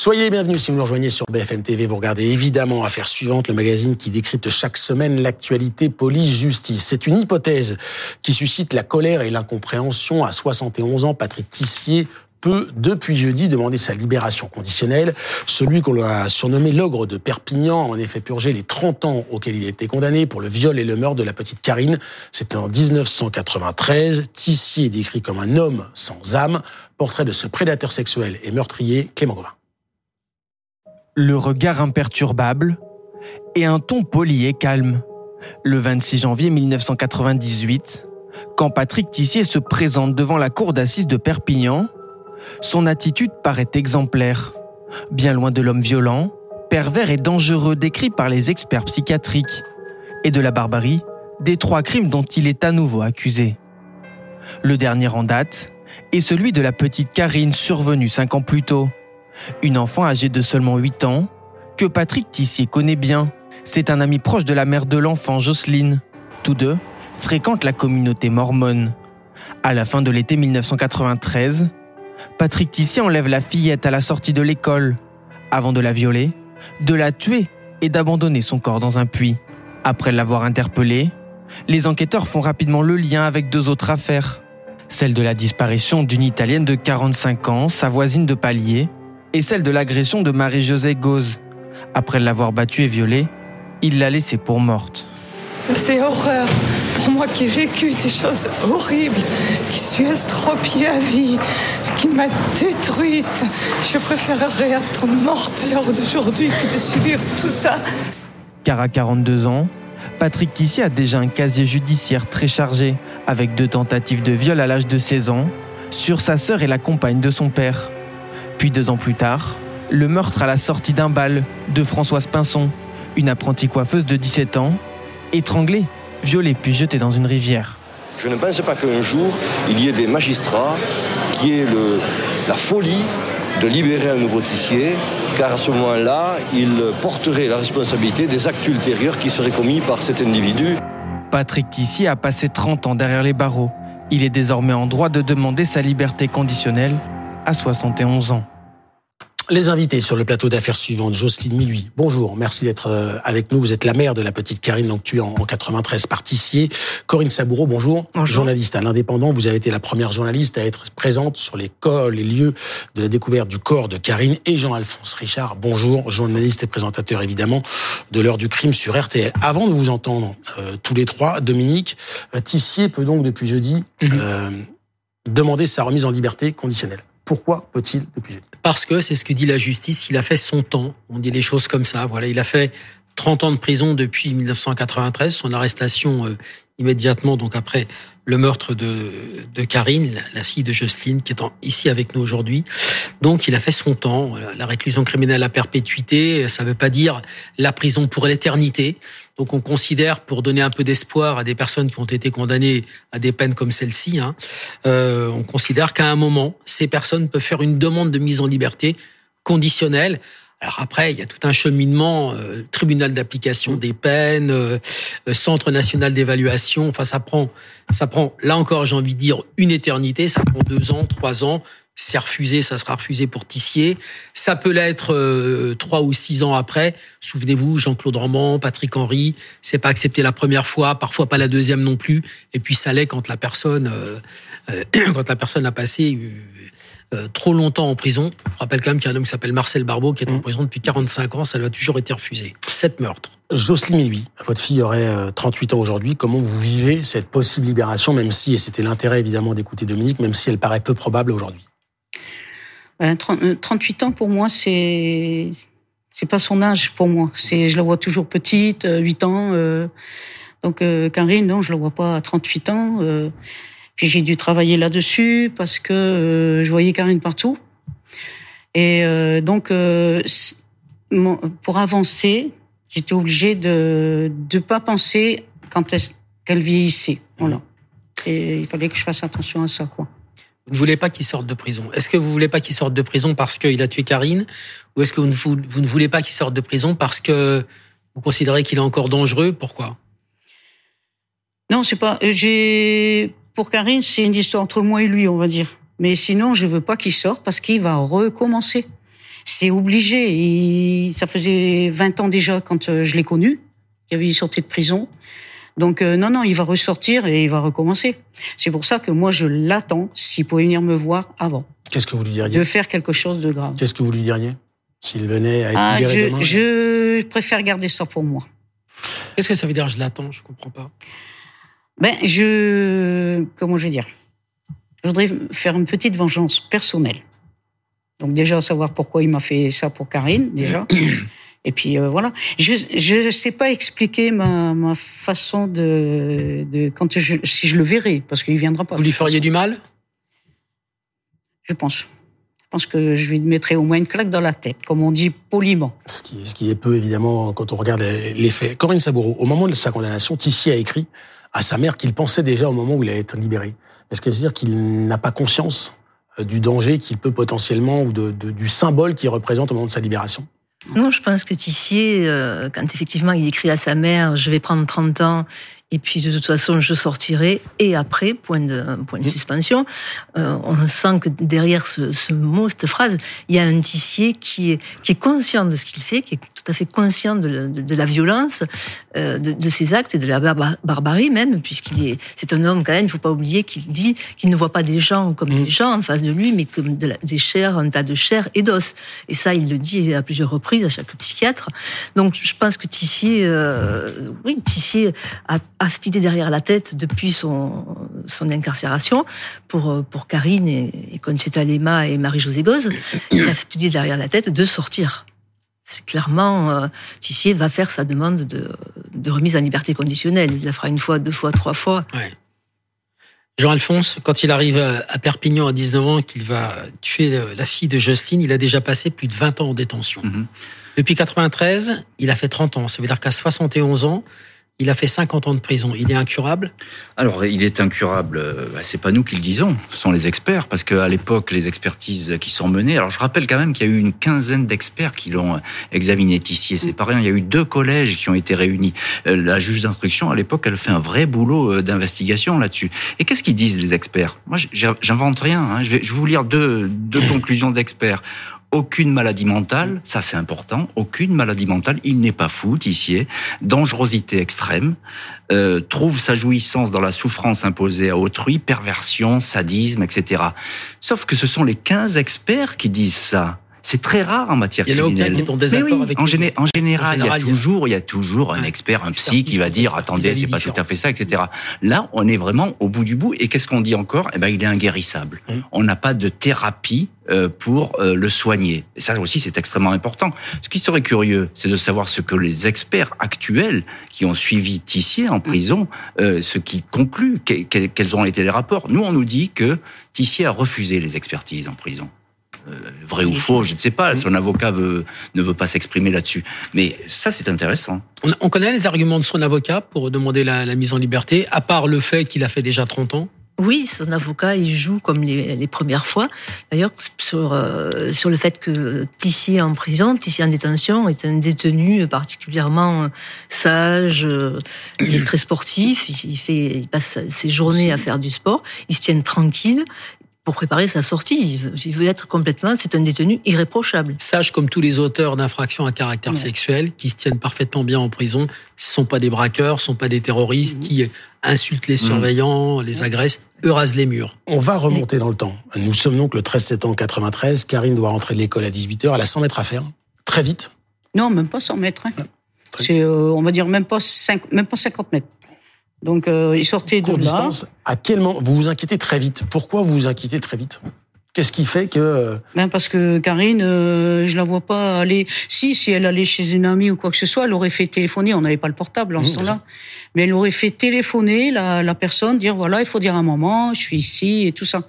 Soyez les bienvenus si vous nous rejoignez sur BFM TV. Vous regardez évidemment Affaires suivantes, le magazine qui décrypte chaque semaine l'actualité police-justice. C'est une hypothèse qui suscite la colère et l'incompréhension. À 71 ans, Patrick Tissier peut, depuis jeudi, demander sa libération conditionnelle. Celui qu'on a surnommé l'ogre de Perpignan a en effet purgé les 30 ans auxquels il a été condamné pour le viol et le meurtre de la petite Karine. C'était en 1993. Tissier est décrit comme un homme sans âme. Portrait de ce prédateur sexuel et meurtrier, Clément Gauvin. Le regard imperturbable et un ton poli et calme. Le 26 janvier 1998, quand Patrick Tissier se présente devant la cour d'assises de Perpignan, son attitude paraît exemplaire, bien loin de l'homme violent, pervers et dangereux décrit par les experts psychiatriques, et de la barbarie des trois crimes dont il est à nouveau accusé. Le dernier en date est celui de la petite Karine survenue cinq ans plus tôt, une enfant âgée de seulement 8 ans que Patrick Tissier connaît bien. C'est un ami proche de la mère de l'enfant, Jocelyne. Tous deux fréquentent la communauté mormone. À la fin de l'été 1993, Patrick Tissier enlève la fillette à la sortie de l'école, avant de la violer, de la tuer et d'abandonner son corps dans un puits. Après l'avoir interpellée, les enquêteurs font rapidement le lien avec deux autres affaires. Celle de la disparition d'une Italienne de 45 ans, sa voisine de palier, et celle de l'agression de Marie-Josée Gauze. Après l'avoir battue et violée, il l'a laissée pour morte. C'est horreur pour moi qui ai vécu des choses horribles, qui suis estropiée à vie, qui m'a détruite. Je préférerais être morte à l'heure d'aujourd'hui que de subir tout ça. Car à 42 ans, Patrick Tissier a déjà un casier judiciaire très chargé, avec deux tentatives de viol à l'âge de 16 ans, sur sa sœur et la compagne de son père. Puis deux ans plus tard, le meurtre à la sortie d'un bal de Françoise Pinson, une apprentie coiffeuse de 17 ans, étranglée, violée puis jetée dans une rivière. Je ne pense pas qu'un jour, il y ait des magistrats qui aient le, la folie de libérer un nouveau tissier, car à ce moment-là, il porterait la responsabilité des actes ultérieurs qui seraient commis par cet individu. Patrick Tissier a passé 30 ans derrière les barreaux. Il est désormais en droit de demander sa liberté conditionnelle à 71 ans. Les invités sur le plateau d'affaires suivantes, Jocelyne Miluy, bonjour, merci d'être euh, avec nous. Vous êtes la mère de la petite Karine, donc tuée en 93 par Tissier. Corinne Saboureau, bonjour. Journaliste à l'Indépendant, vous avez été la première journaliste à être présente sur les, les lieux de la découverte du corps de Karine. Et Jean-Alphonse Richard, bonjour, journaliste et présentateur évidemment de l'heure du crime sur RTL. Avant de vous entendre euh, tous les trois, Dominique, euh, Tissier peut donc depuis jeudi mhm. demander sa remise en liberté conditionnelle. Pourquoi peut-il depuis jeudi Parce que c'est ce que dit la justice, il a fait son temps. On dit les choses comme ça. Voilà, il a fait 30 ans de prison depuis 1993. Son arrestation euh, immédiatement, donc après le meurtre de, de Karine, la fille de Jocelyne, qui est ici avec nous aujourd'hui. Donc, il a fait son temps. La réclusion criminelle à perpétuité, ça ne veut pas dire la prison pour l'éternité. Donc, on considère, pour donner un peu d'espoir à des personnes qui ont été condamnées à des peines comme celle-ci, hein, euh, on considère qu'à un moment, ces personnes peuvent faire une demande de mise en liberté conditionnelle alors après, il y a tout un cheminement, euh, tribunal d'application des peines, euh, euh, centre national d'évaluation. Enfin, ça prend, ça prend. Là encore, j'ai envie de dire une éternité. Ça prend deux ans, trois ans. C'est refusé, ça sera refusé pour Tissier. Ça peut l'être trois ou six ans après. Souvenez-vous, Jean-Claude Roman, Patrick Henry, c'est pas accepté la première fois, parfois pas la deuxième non plus. Et puis ça l'est quand la personne, quand la personne a passé euh, trop longtemps en prison. Je rappelle quand même qu'il y a un homme qui s'appelle Marcel Barbeau qui est en mmh. prison depuis 45 ans. Ça lui a toujours été refusé. Sept meurtres. Jocelyne lui, votre fille aurait 38 euh, ans aujourd'hui. Comment vous vivez cette possible libération, même si, et c'était l'intérêt évidemment d'écouter Dominique, même si elle paraît peu probable aujourd'hui? 38 euh, ans pour moi, c'est c'est pas son âge pour moi. C'est je la vois toujours petite, 8 ans. donc Karine, non, je la vois pas à 38 ans. Puis j'ai dû travailler là-dessus parce que euh, je voyais Karine partout. Et euh, donc, euh, pour avancer, j'étais obligée de ne pas penser quand qu'elle vieillissait. Voilà. Et il fallait que je fasse attention à ça, quoi. Vous ne voulez pas qu'il sorte de prison. Est-ce que vous voulez pas qu'il sorte de prison parce qu'il a tué Karine, ou est-ce que vous ne, vous ne voulez pas qu'il sorte de prison parce que vous considérez qu'il est encore dangereux? Pourquoi? Non, c'est pas. J'ai pour Karine, c'est une histoire entre moi et lui, on va dire. Mais sinon, je veux pas qu'il sorte parce qu'il va recommencer. C'est obligé. Ça faisait 20 ans déjà quand euh, je l'ai connu. Il avait sorti de prison. Donc euh, non, non, il va ressortir et il va recommencer. C'est pour ça que moi, je l'attends s'il pouvait venir me voir avant. Qu'est-ce que vous lui diriez? De faire quelque chose de grave. Qu'est-ce que vous lui diriez? S'il venait à être ah, libéré je, demain je préfère garder ça pour moi. Qu'est-ce que ça veut dire je l'attends? Je comprends pas. Ben, je... Comment je vais dire? Je voudrais faire une petite vengeance personnelle. Donc déjà, savoir pourquoi il m'a fait ça pour Karine, déjà. Et puis euh, voilà. Je ne sais pas expliquer ma, ma façon de, de quand je, si je le verrai, parce qu'il viendra pas. Vous lui feriez du mal? Je pense. Je pense que je lui mettrai au moins une claque dans la tête, comme on dit poliment. Ce qui, ce qui est peu, évidemment, quand on regarde les faits. Corinne Saboureau, au moment de sa condamnation, Tissier a écrit à sa mère qu'il pensait déjà au moment où il allait être libéré. Est-ce que veut dire qu'il n'a pas conscience euh, du danger qu'il peut potentiellement, ou de, du symbole qu'il représente au moment de sa libération? Non, je pense que Tissier, euh, quand effectivement il écrit à sa mère, je vais prendre 30 ans et puis de toute façon je sortirai. Et après point de point de suspension. Euh, on sent que derrière ce, ce, mot cette phrase il y a un tissier qui est qui est conscient de ce qu'il fait qui est tout à fait conscient de, de, de la violence euh, de, de, ses actes et de la barbarie même puisqu'il est c'est un homme quand même il faut pas oublier qu'il dit qu'il ne voit pas des gens comme des gens en face de lui mais comme la, des chairs un tas de chair et d'os. Et ça il le dit à plusieurs reprises à chaque psychiatre. Donc je pense que Tissier euh, oui Tissier a a cette idée derrière la tête depuis son, son incarcération pour, pour Karine et, et Conchita Lema et Marie-Josée Goz. Il a cette idée derrière la tête de sortir. C'est clairement, euh, Tissier va faire sa demande de, de remise en liberté conditionnelle. Il la fera une fois, deux fois, trois fois. Ouais. Jean-Alphonse, quand il arrive à Perpignan à 19 ans, qu'il va tuer la fille de Justine, il a déjà passé plus de 20 ans en détention. Mm -hmm. Depuis 93, il a fait 30 ans. Ça veut dire qu'à 71 ans, il a fait 50 ans de prison. Il est incurable? Alors, il est incurable. Bah, c'est pas nous qui le disons, ce sont les experts, parce qu'à l'époque, les expertises qui sont menées. Alors, je rappelle quand même qu'il y a eu une quinzaine d'experts qui l'ont examiné ici. C'est pas rien. Il y a eu deux collèges qui ont été réunis. La juge d'instruction, à l'époque, elle fait un vrai boulot d'investigation là-dessus. Et qu'est-ce qu'ils disent les experts? Moi, j'invente rien. Hein. Je, vais, je vais vous lire deux, deux conclusions d'experts aucune maladie mentale, ça c'est important, aucune maladie mentale, il n'est pas fou, Tissier, dangerosité extrême, euh, trouve sa jouissance dans la souffrance imposée à autrui, perversion, sadisme, etc. Sauf que ce sont les 15 experts qui disent ça. C'est très rare en matière il y criminelle. Qui est en, désaccord oui, avec en, géné en, général, en, général, il y a toujours, il y a toujours un expert, un psy qui va dire attendez, c'est pas tout à fait ça, etc. Là, on est vraiment au bout du bout. Et qu'est-ce qu'on dit encore? Eh ben, il est inguérissable. On n'a pas de thérapie euh, pour euh, le soigner. Et ça aussi, c'est extrêmement important. Ce qui serait curieux, c'est de savoir ce que les experts actuels qui ont suivi Tissier en prison, euh, ce qui conclut, quels ont été les rapports. Nous, on nous dit que Tissier a refusé les expertises en prison. Euh, vrai ou faux, je ne sais pas. Son avocat veut, ne veut pas s'exprimer là-dessus. Mais ça, c'est intéressant. On, on, connaît les arguments de son avocat pour demander la, la mise en liberté, à part le fait qu'il a fait déjà 30 ans? Oui, son avocat, il joue comme les, les premières fois. D'ailleurs, sur, euh, sur le fait que Tissier en prison, Tissier en détention, est un détenu particulièrement sage, il est très sportif, il, fait, il passe ses journées à faire du sport, il se tient tranquille, pour préparer sa sortie. Il veut, être complètement, c'est un détenu irréprochable. Sage comme tous les auteurs d'infractions à caractère ouais. sexuel, qui se tiennent parfaitement bien en prison, ce sont pas des braqueurs, ce sont pas des terroristes mmh. qui insultent les surveillants, mmh. les agressent, eux rasent les murs. On va remonter dans le temps. Nous sommes donc le 13 septembre 93. Karine doit rentrer de l'école à 18h. Elle a 100 mètres à faire. Très vite. Non, même pas 100 mètres. Hein. C'est, euh, on va dire, même pas, 5, même pas 50 mètres. Donc euh, il sortait de là. distance. À quel moment vous vous inquiétez très vite Pourquoi vous vous inquiétez très vite? Qu'est-ce qui fait que Ben parce que Karine, euh, je la vois pas aller. Si, si elle allait chez une amie ou quoi que ce soit, elle aurait fait téléphoner. On n'avait pas le portable en mmh, ce temps-là, mais elle aurait fait téléphoner la, la personne, dire voilà, il faut dire un moment, je suis ici et tout ça.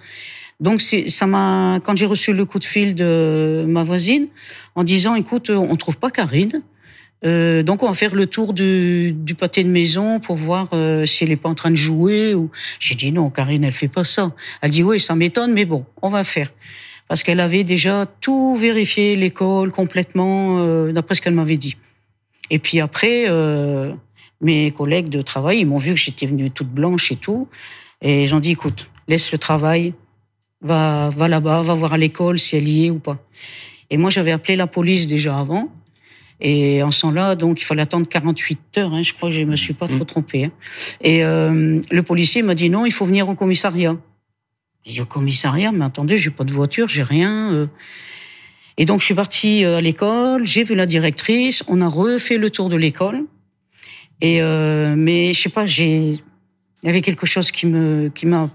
Donc ça m'a quand j'ai reçu le coup de fil de ma voisine en disant écoute, on trouve pas Karine. Euh, donc on va faire le tour du, du pâté de maison pour voir euh, si elle est pas en train de jouer. Ou j'ai dit non, Karine, elle fait pas ça. Elle dit oui, ça m'étonne, mais bon, on va faire parce qu'elle avait déjà tout vérifié l'école complètement euh, d'après ce qu'elle m'avait dit. Et puis après, euh, mes collègues de travail, ils m'ont vu que j'étais venue toute blanche et tout, et j'en dit écoute, laisse le travail, va va là-bas, va voir à l'école si elle y est ou pas. Et moi, j'avais appelé la police déjà avant. Et en ce temps-là, donc, il fallait attendre 48 heures. Hein, je crois que je me suis pas trop mm. trompée. Hein. Et euh, le policier m'a dit non, il faut venir au commissariat. J'ai dit au commissariat, mais attendez, j'ai pas de voiture, j'ai rien. Euh. Et donc, je suis partie euh, à l'école, j'ai vu la directrice, on a refait le tour de l'école. Et euh, mais je sais pas, j'ai, il y avait quelque chose qui me, qui m'a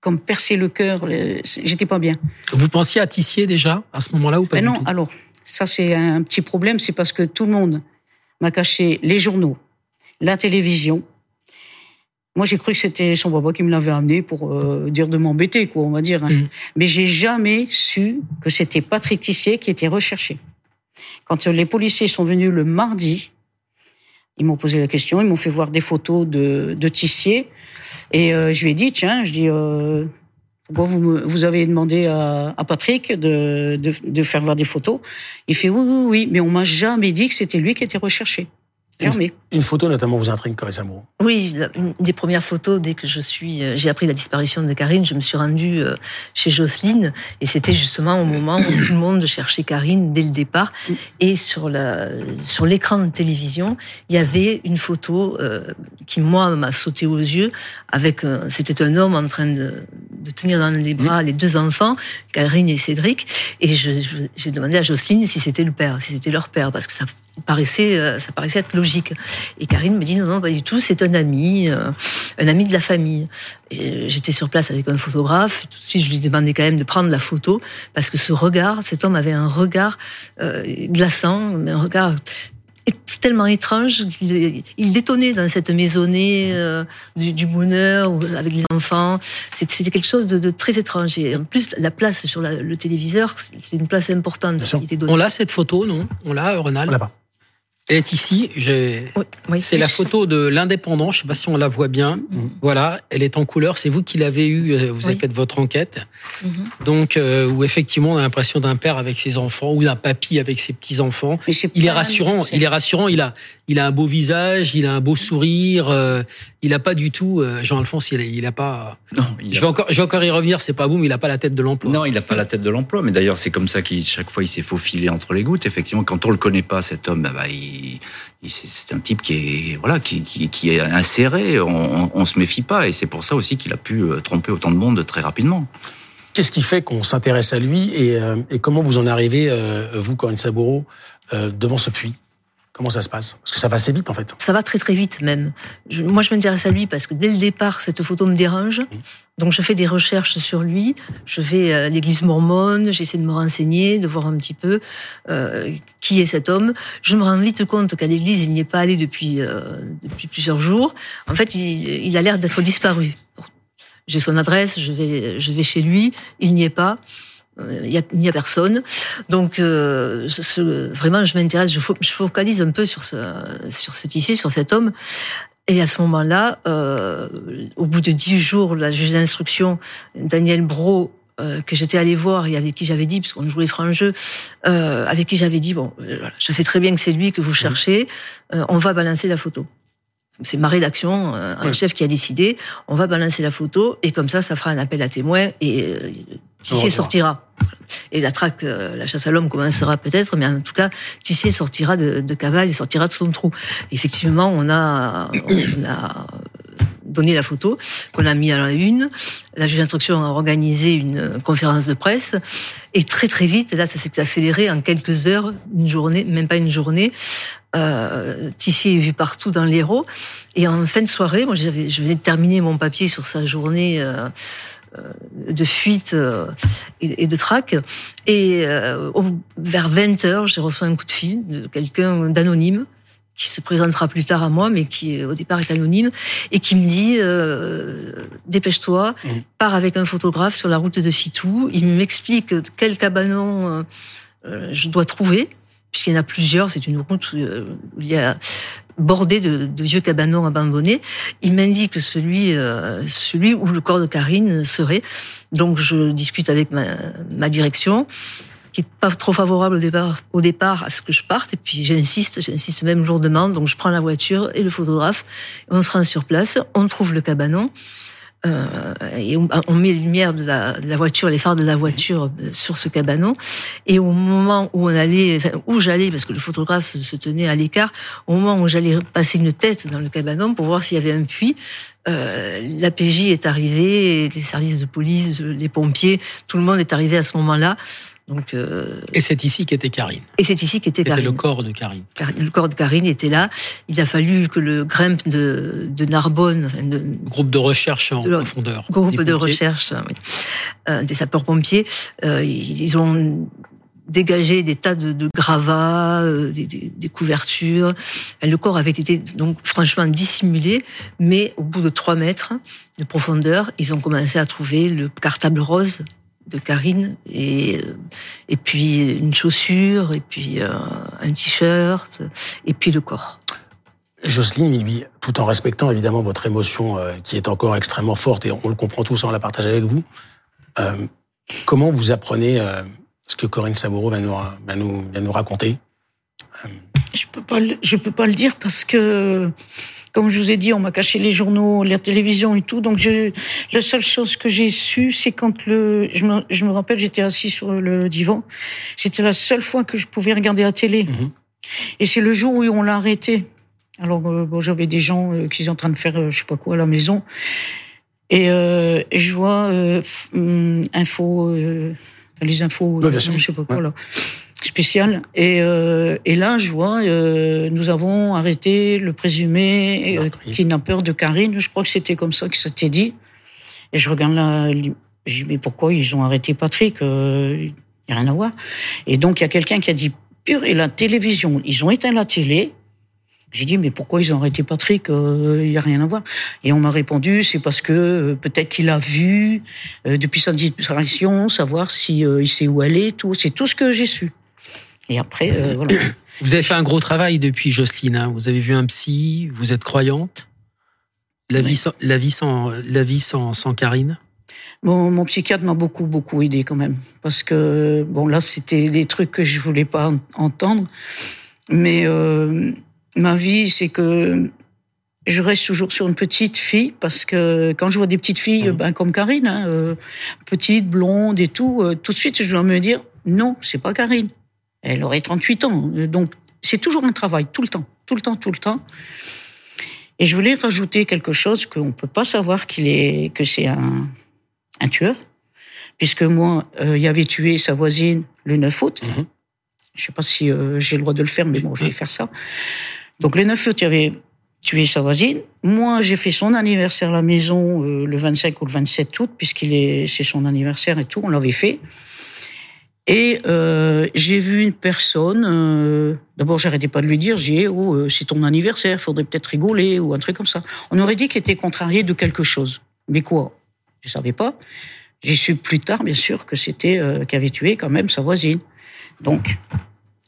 comme percé le cœur. J'étais pas bien. Vous pensiez à Tissier déjà à ce moment-là ou pas ben Non, alors ça c'est un petit problème, c'est parce que tout le monde m'a caché les journaux, la télévision. Moi, j'ai cru que c'était son papa qui me l'avait amené pour euh, dire de m'embêter, quoi, on va dire. Hein. Mm. Mais j'ai jamais su que c'était Patrick Tissier qui était recherché. Quand les policiers sont venus le mardi, ils m'ont posé la question, ils m'ont fait voir des photos de, de Tissier, et euh, je lui ai dit, tiens, je dis, euh, vous, vous avez demandé à, à Patrick de, de, de, faire voir des photos. Il fait oui, oui, oui, mais on m'a jamais dit que c'était lui qui était recherché. Une, photo notamment vous intrigue, Amour. Oui, une des premières photos, dès que je suis, euh, j'ai appris la disparition de Karine, je me suis rendue euh, chez Jocelyne, et c'était justement au moment où tout le monde cherchait Karine dès le départ. Et sur la, sur l'écran de télévision, il y avait une photo euh, qui moi m'a sauté aux yeux. Avec, c'était un homme en train de, de tenir dans les bras les deux enfants, Karine et Cédric, et j'ai demandé à Jocelyne si c'était le père, si c'était leur père, parce que ça paraissait, ça paraissait être logique. Et Karine me dit non, non, pas du tout, c'est un ami, euh, un ami de la famille. J'étais sur place avec un photographe, et tout de suite je lui demandais quand même de prendre la photo, parce que ce regard, cet homme avait un regard euh, glaçant, un regard tellement étrange qu'il il détonnait dans cette maisonnée du, du bonheur avec les enfants. C'était quelque chose de, très étrange. Et en plus, la place sur le téléviseur, c'est une place importante. On l'a cette photo, non? On l'a, Ronald On l'a pas. Elle est ici. Oui, c'est la photo de l'indépendant. Je ne sais pas si on la voit bien. Mhm. Voilà, elle est en couleur. C'est vous qui l'avez eue. Euh, vous avez fait votre enquête. Mhm. Donc, euh, où effectivement, on a l'impression d'un père avec ses enfants ou d'un papy avec ses petits enfants. Il est rassurant. Il est rassurant. Il a, il a un beau visage. Il a un beau sourire. Euh, il a pas du tout. Euh, Jean-Alphonse, il, a, il a pas. Non. je vais encore, je vais encore y revenir. C'est pas vous, mais il a pas la tête de l'emploi. Non, il a pas la tête de l'emploi. Mais d'ailleurs, c'est comme ça qu'il chaque fois il s'est faufilé entre les gouttes. Effectivement, quand on le connaît pas, cet homme, bah, bah c'est un type qui est voilà qui, est inséré. On, on, se méfie pas et c'est pour ça aussi qu'il a pu euh, tromper autant de monde très rapidement. Qu'est-ce qui fait qu'on s'intéresse à lui et, euh, comment vous en arrivez, euh, vous, Corinne Saboureau, devant ce puits? Comment ça se passe? Parce que ça va assez vite en fait. Ça va très très vite même. moi je m'intéresse à lui parce que dès le départ cette photo me dérange. Donc je fais des recherches sur lui. Je vais à l'église mormone, j'essaie de me renseigner, de voir un petit peu euh, qui est cet homme. Je me rends vite compte qu'à l'église il n'y est pas allé depuis, euh, depuis plusieurs jours. En fait il, il a l'air d'être disparu. J'ai son adresse, je vais, je vais chez lui, il n'y est pas. Euh, il n'y a, a, personne. Donc, euh, ce, vraiment, je m'intéresse, je, je, focalise un peu sur ce, sur ce tissu, sur cet homme. Et à ce moment-là, euh, au bout de dix jours, la juge d'instruction, Daniel Bro, euh, que j'étais allé voir et avec qui j'avais dit, puisqu'on jouait franc jeu, euh, avec qui j'avais dit, bon, je sais très bien que c'est lui que vous cherchez, on va balancer la photo c'est ma rédaction, un chef qui a décidé, on va balancer la photo et comme ça, ça fera un appel à témoins et Tissier sortira. Et la traque, euh, la chasse à l'homme commencera peut-être, mais en tout cas, Tissier sortira de, de cavale et sortira de son trou. Effectivement, on a, on a donné la photo, qu'on a mis à la une. La juge d'instruction a organisé une conférence de presse. Et très très vite, là, ça s'est accéléré en quelques heures, une journée, même pas une journée. Euh, Tissier est vu partout dans l'Hérault. Et en fin de soirée, moi, je venais de terminer mon papier sur sa journée. Euh, de fuite euh, et de traque. Et euh, vers 20 heures, j'ai reçu un coup de fil de quelqu'un d'anonyme qui se présentera plus tard à moi, mais qui au départ est anonyme, et qui me dit dépêche-toi, mmh. pars avec un photographe sur la route de Fitou. Il m'explique quel cabanon je dois trouver, puisqu'il y en a plusieurs. C'est une route où il y a bordé de, vieux cabanons abandonnés. Il m'indique celui, euh, celui où le corps de Karine serait. Donc je discute avec ma, direction, qui est pas trop favorable au départ, au départ à ce que je parte. Et puis j'insiste, j'insiste même lourdement. Donc je prends la voiture et le photographe. On se rend sur place, on trouve le cabanon. Euh, et on, met les lumières de la, de la, voiture, les phares de la voiture euh, sur ce cabanon. Et au moment où on allait, enfin, où j'allais, parce que le photographe se tenait à l'écart, au moment où j'allais passer une tête dans le cabanon pour voir s'il y avait un puits, euh, la PJ est arrivée, les services de police, les pompiers, tout le monde est arrivé à ce moment-là. Donc, euh... Et c'est ici qu'était Karine. Et c'est ici qu'était Karine. le corps de Karine. Le corps de Karine était là. Il a fallu que le GREMP de, de Narbonne... De, groupe de recherche en profondeur. Groupe de recherche, oui. Euh, des sapeurs-pompiers. Euh, ils ont dégagé des tas de, de gravats, euh, des, des, des, couvertures. Le corps avait été donc franchement dissimulé, mais au bout de trois mètres de profondeur, ils ont commencé à trouver le cartable rose de Karine et et puis une chaussure et puis euh, un t-shirt et puis le corps. Jocelyne tout en respectant évidemment votre émotion euh, qui est encore extrêmement forte et on le comprend tous, on la partage avec vous. Euh, comment vous apprenez euh, ce que Corinne Saboureau va nous, va nous, va nous raconter Je peux pas, je peux pas le dire parce que comme je vous ai dit, on m'a caché les journaux, la télévision et tout. Donc, je, la seule chose que j'ai su, c'est quand le, je me, je me rappelle, j'étais assis sur le divan. C'était la seule fois que je pouvais regarder la télé. Mmh. Et c'est le jour où on l'a arrêté. Alors, euh, bon, j'avais des gens euh, qui sont en train de faire, euh, je sais pas quoi, à la maison. Et euh, je vois euh, info, les infos, ouais, je sais pas quoi ouais. là spécial. Et, euh, et là, je vois, euh, nous avons arrêté le présumé euh, kidnappeur de Karine. Je crois que c'était comme ça que ça t'est dit. Et je regarde là, je dis, mais pourquoi ils ont arrêté Patrick Il euh, n'y a rien à voir. Et donc, il y a quelqu'un qui a dit, pure, et la télévision, ils ont éteint la télé. J'ai dit, mais pourquoi ils ont arrêté Patrick Il euh, n'y a rien à voir. Et on m'a répondu, c'est parce que euh, peut-être qu'il a vu, euh, depuis sa disparition, savoir si il sait où elle est, tout. C'est tout ce que j'ai su. Et après, euh, voilà. Vous avez fait un gros travail depuis, Justine. Hein. Vous avez vu un psy, vous êtes croyante. La oui. vie sans, la vie sans, la vie sans, sans Karine? Bon, mon psychiatre m'a beaucoup, beaucoup aidé quand même. Parce que, bon, là, c'était des trucs que je voulais pas entendre. Mais euh, ma vie, c'est que je reste toujours sur une petite fille parce que quand je vois des petites filles, mmh. ben, comme Karine, hein, euh, petite, blonde et tout, euh, tout de suite, je dois me dire, non, c'est pas Karine. Elle aurait 38 ans. Donc, c'est toujours un travail, tout le temps, tout le temps, tout le temps. Et je voulais rajouter quelque chose qu'on ne peut pas savoir qu'il est, que c'est un, un tueur. Puisque moi, euh, il avait tué sa voisine le 9 août. Mmh. Je sais pas si euh, j'ai le droit de le faire, mais bon, je vais faire ça. Donc, le 9 août, il avait tué sa voisine. Moi, j'ai fait son anniversaire à la maison euh, le 25 ou le 27 août, puisqu'il est, c'est son anniversaire et tout, on l'avait fait. Et euh, j'ai vu une personne. Euh, D'abord, j'arrêtais pas de lui dire, j'ai oh euh, c'est ton anniversaire, faudrait peut-être rigoler ou un truc comme ça. On aurait dit qu'il était contrarié de quelque chose. Mais quoi? Je savais pas. J'ai su plus tard, bien sûr, que c'était euh, qu'avait tué quand même sa voisine. Donc,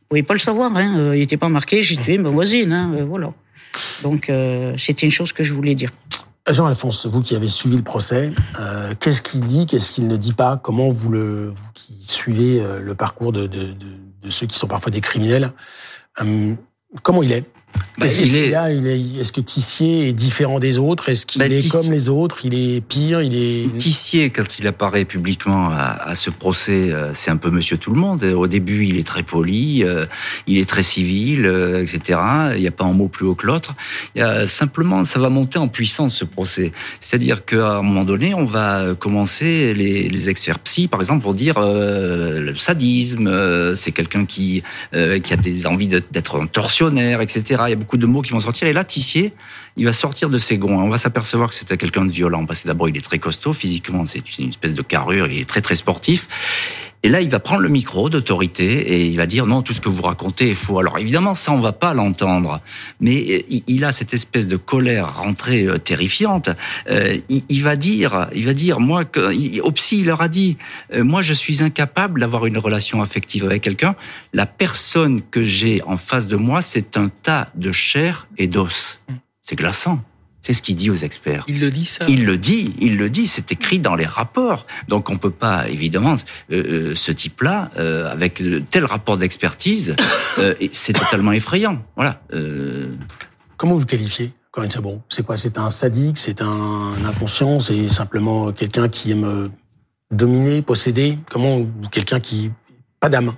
vous pouvez pas le savoir. Hein, euh, il était pas marqué, j'ai tué ma voisine. Hein, euh, voilà. Donc, c'était une chose que je voulais dire. Jean-Alphonse, vous qui avez suivi le procès, euh, qu'est-ce qu'il dit, qu'est-ce qu'il ne dit pas? Comment vous, le, vous qui suivez euh, le parcours de, de, de, ceux qui sont parfois des criminels, euh, comment il est? Bah, est-ce est... est, que Tissier est différent des autres? Est-ce qu'il bah, est Tissier... comme les autres? Il est pire Il est Tissier quand il apparaît publiquement à, à ce procès, euh, c'est un peu Monsieur tout le monde. Au début, il est très poli, euh, il est très civil, euh, etc. Il n'y a pas un mot plus haut que l'autre. Simplement, ça va monter en puissance ce procès. C'est-à-dire qu'à un moment donné, on va commencer les, les experts psy, par exemple, vont dire euh, le sadisme, euh, c'est quelqu'un qui qui a des envies d'être un tortionnaire, etc il y a beaucoup de mots qui vont sortir. Et là, Tissier, il va sortir de ses gonds. On va s'apercevoir que c'était quelqu'un de violent, parce que d'abord, il est très costaud physiquement, c'est une espèce de carrure, il est très très sportif. Et là, il va prendre le micro d'autorité et il va dire non, tout ce que vous racontez est faux. Alors évidemment, ça, on va pas l'entendre, mais il a cette espèce de colère rentrée euh, terrifiante. Euh, il, va dire, il va dire, moi, que, au psy, il leur a dit, euh, moi, je suis incapable d'avoir une relation affective avec quelqu'un. La personne que j'ai en face de moi, c'est un tas de chair et d'os. C'est glaçant. C'est ce qu'il dit aux experts. Il le dit ça. Il le dit, il le dit. C'est écrit dans les rapports. Donc on peut pas évidemment euh, ce type-là euh, avec le, tel rapport d'expertise, euh, c'est totalement effrayant. Voilà. Comment vous qualifiez Corinne Sabon C'est quoi? C'est un sadique? C'est un inconscient? C'est simplement quelqu'un qui aime dominer, posséder? Comment Ou quelqu'un qui... Pas d'âme?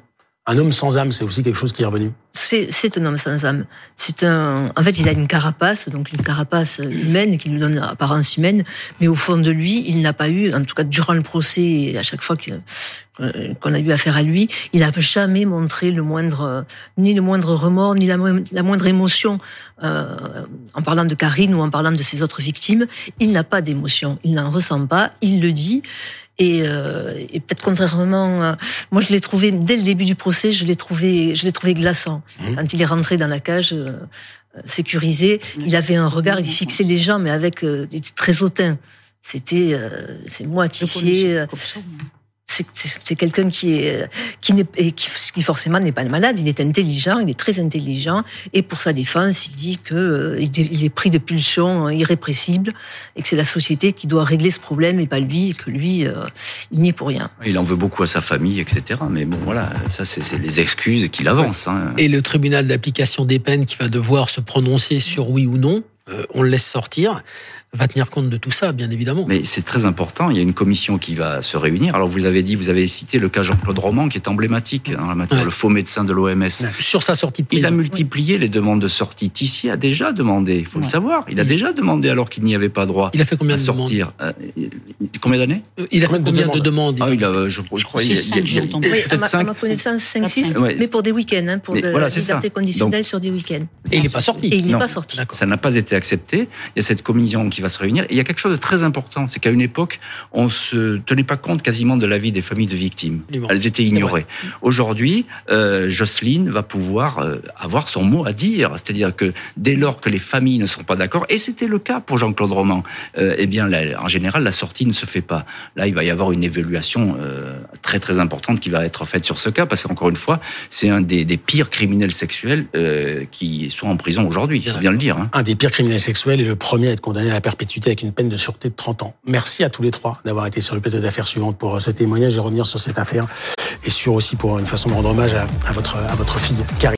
Un homme sans âme, c'est aussi quelque chose qui est revenu. C'est un homme sans âme. C'est un. En fait, il a une carapace, donc une carapace humaine qui lui donne apparence humaine, mais au fond de lui, il n'a pas eu, en tout cas durant le procès, à chaque fois qu'on a eu affaire à lui, il n'a jamais montré le moindre, ni le moindre remords, ni la, moindre émotion. Euh, en parlant de Karine ou en parlant de ses autres victimes, il n'a pas d'émotion, il n'en ressent pas, il le dit. Et, euh, et peut-être contrairement, moi je l'ai trouvé dès le début du procès, je l'ai trouvé, je l'ai trouvé glaçant. Mmh. Quand il est rentré dans la cage euh, sécurisée, il avait un regard, il fixait les gens, mais avec euh, très hautain. C'était, euh, c'est moi, Tissier c'est quelqu'un qui est qui n'est qui forcément n'est pas malade. Il est intelligent, il est très intelligent, et pour sa défense, il dit que euh, il est pris de pulsions irrépressibles et que c'est la société qui doit régler ce problème et pas lui, et que lui, euh, il n'y est pour rien. Il en veut beaucoup à sa famille, etc. Mais bon, voilà, ça c'est les excuses qu'il avance. Hein. Et le tribunal d'application des peines qui va devoir se prononcer sur oui ou non, euh, on le laisse sortir va tenir compte de tout ça, bien évidemment. Mais c'est très important. Il y a une commission qui va se réunir. Alors, vous avez dit, vous avez cité le cas Jean-Claude Roman, qui est emblématique en la matière, le faux médecin de l'OMS. Sur sa sortie de prison. Il a multiplié les demandes de sortie. Tissier a déjà demandé, il faut le savoir. Il a déjà demandé alors qu'il n'y avait pas droit il a fait combien à de sortir. Euh, combien d'années euh, Il a fait combien de demandes ah, il a, je, crois il, y a, peut-être 5. À ma connaissance, 5-6, mais pour des week-ends, hein, pour de la liberté conditionnelle sur des week-ends. Et il n'est pas sorti. Et il n'est pas sorti. Ça n'a pas été accepté. Il y a cette commission qui va se réunir. Et il y a quelque chose de très important, c'est qu'à une époque, on se tenait pas compte quasiment de la vie des familles de victimes. Elles étaient ignorées. Aujourd'hui, euh, Jocelyne va pouvoir euh, avoir son mot à dire, c'est-à-dire que dès lors que les familles ne sont pas d'accord, et c'était le cas pour Jean-Claude Roman, euh, eh bien, en général, la sortie ne se fait pas. Là, il va y avoir une évaluation très très importante qui va être faite sur ce cas, parce qu'encore une fois, c'est un des, des, pires criminels sexuels qui sont en prison aujourd'hui. Faut bien le dire. Hein. Un des pires criminels sexuels et le premier à être condamné à la perpétuité avec une peine de sûreté de 30 ans. Merci à tous les trois d'avoir été sur le plateau d'affaires suivante pour ce témoignage et revenir sur cette affaire et sur aussi pour une façon de rendre hommage à, votre, à votre fille, Carrie.